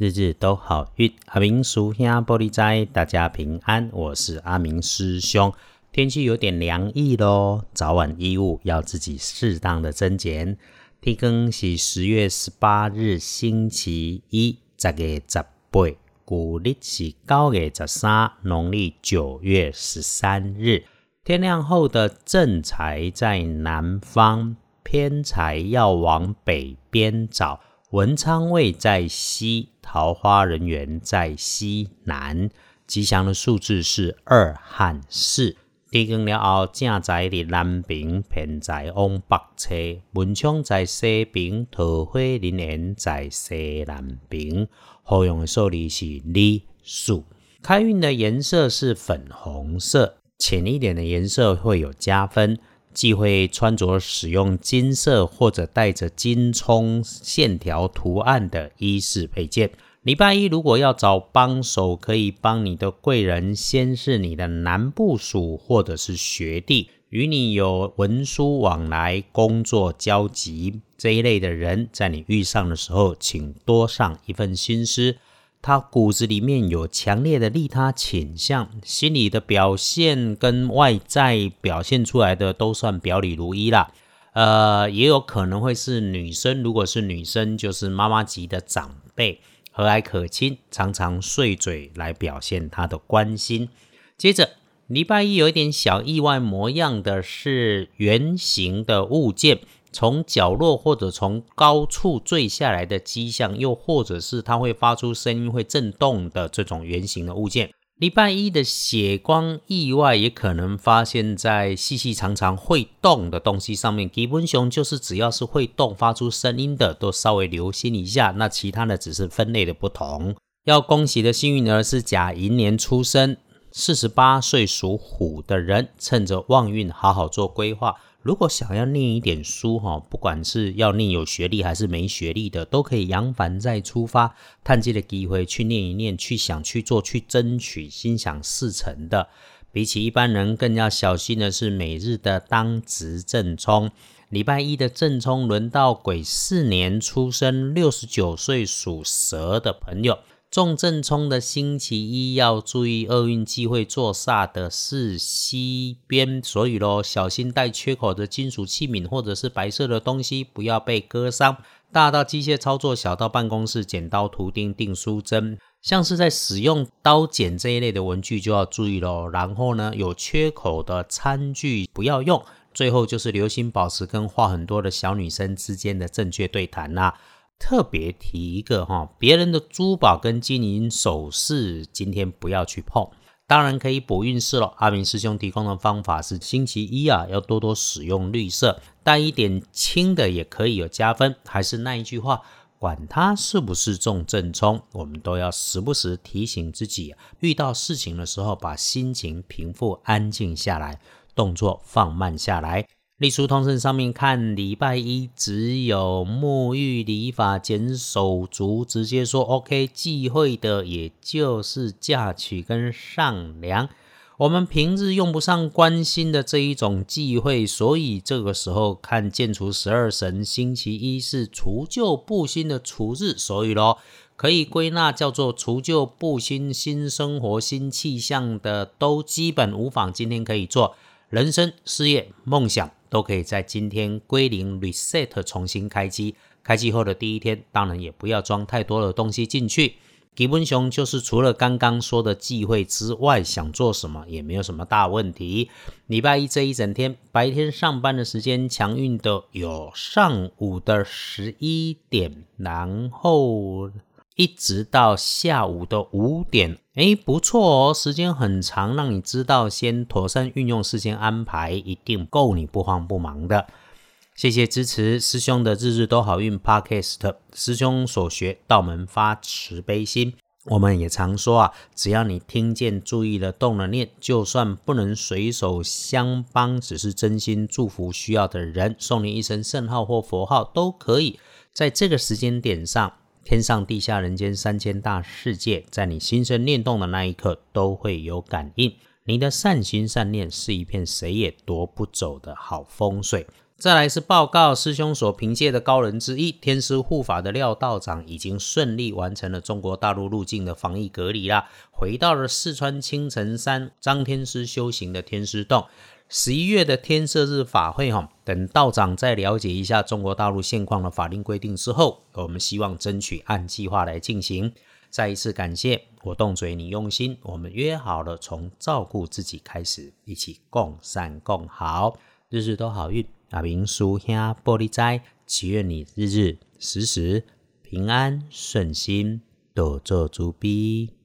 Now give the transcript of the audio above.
日日都好运，阿明叔兄玻璃斋，大家平安。我是阿明师兄。天气有点凉意喽，早晚衣物要自己适当的增减。天更是十月十八日星期一，十月十八，古历是九月十三，农历九月十三日。天亮后的正财在南方，偏财要往北边找。文昌位在西，桃花人员在西南，吉祥的数字是二和四。地更了后，正在南边，偏在往北侧；文昌在西边，桃花人缘在西南边。好用的数字是二、四。开运的颜色是粉红色，浅一点的颜色会有加分。忌讳穿着使用金色或者带着金葱线条图案的衣饰配件。礼拜一如果要找帮手，可以帮你的贵人，先是你的男部属或者是学弟，与你有文书往来、工作交集这一类的人，在你遇上的时候，请多上一份心思。他骨子里面有强烈的利他倾向，心理的表现跟外在表现出来的都算表里如一啦。呃，也有可能会是女生，如果是女生，就是妈妈级的长辈，和蔼可亲，常常碎嘴来表现他的关心。接着，礼拜一有一点小意外模样的是圆形的物件。从角落或者从高处坠下来的迹象，又或者是它会发出声音、会震动的这种圆形的物件。礼拜一的血光意外也可能发现在细细长长会动的东西上面。基本熊就是只要是会动、发出声音的，都稍微留心一下。那其他的只是分类的不同。要恭喜的幸运儿是甲寅年出生、四十八岁属虎的人，趁着旺运好好做规划。如果想要念一点书哈，不管是要念有学历还是没学历的，都可以扬帆再出发，探机的机会去念一念，去想去做，去争取心想事成的。比起一般人更要小心的是每日的当值正冲。礼拜一的正冲轮到癸巳年出生六十九岁属蛇的朋友。重正冲的星期一要注意厄运忌讳坐煞的是西边，所以咯，小心带缺口的金属器皿或者是白色的东西，不要被割伤。大到机械操作，小到办公室剪刀、图钉、订书针，像是在使用刀剪这一类的文具就要注意咯。然后呢，有缺口的餐具不要用。最后就是留心保持跟话很多的小女生之间的正确对谈啦。特别提一个哈，别人的珠宝跟金银首饰今天不要去碰，当然可以补运势了。阿明师兄提供的方法是星期一啊，要多多使用绿色，带一点青的也可以有加分。还是那一句话，管它是不是重正冲，我们都要时不时提醒自己，遇到事情的时候，把心情平复、安静下来，动作放慢下来。历书通胜上面看，礼拜一只有沐浴礼法减手足，直接说 OK。忌讳的也就是嫁娶跟上梁。我们平日用不上关心的这一种忌讳，所以这个时候看建除十二神，星期一是除旧布新的除日，所以咯可以归纳叫做除旧布新，新生活新气象的都基本无妨。今天可以做人生、事业、梦想。都可以在今天归零 reset 重新开机，开机后的第一天，当然也不要装太多的东西进去。基本熊就是除了刚刚说的忌讳之外，想做什么也没有什么大问题。礼拜一这一整天，白天上班的时间强运的有上午的十一点，然后。一直到下午的五点，哎，不错哦，时间很长，让你知道先妥善运用事先安排，一定够你不慌不忙的。谢谢支持师兄的日日都好运 Podcast，师兄所学道门发慈悲心。我们也常说啊，只要你听见、注意了、动了念，就算不能随手相帮，只是真心祝福需要的人，送你一声圣号或佛号都可以。在这个时间点上。天上地下人间三千大世界，在你心生念动的那一刻，都会有感应。你的善心善念是一片谁也夺不走的好风水。再来是报告师兄所凭借的高人之一天师护法的廖道长，已经顺利完成了中国大陆入境的防疫隔离啦，回到了四川青城山张天师修行的天师洞。十一月的天赦日法会哈，等道长再了解一下中国大陆现况的法令规定之后，我们希望争取按计划来进行。再一次感谢我动嘴，你用心，我们约好了从照顾自己开始，一起共善共好，日日都好运。阿明叔兄玻璃斋，祈愿你日日时时平安顺心，多做主逼。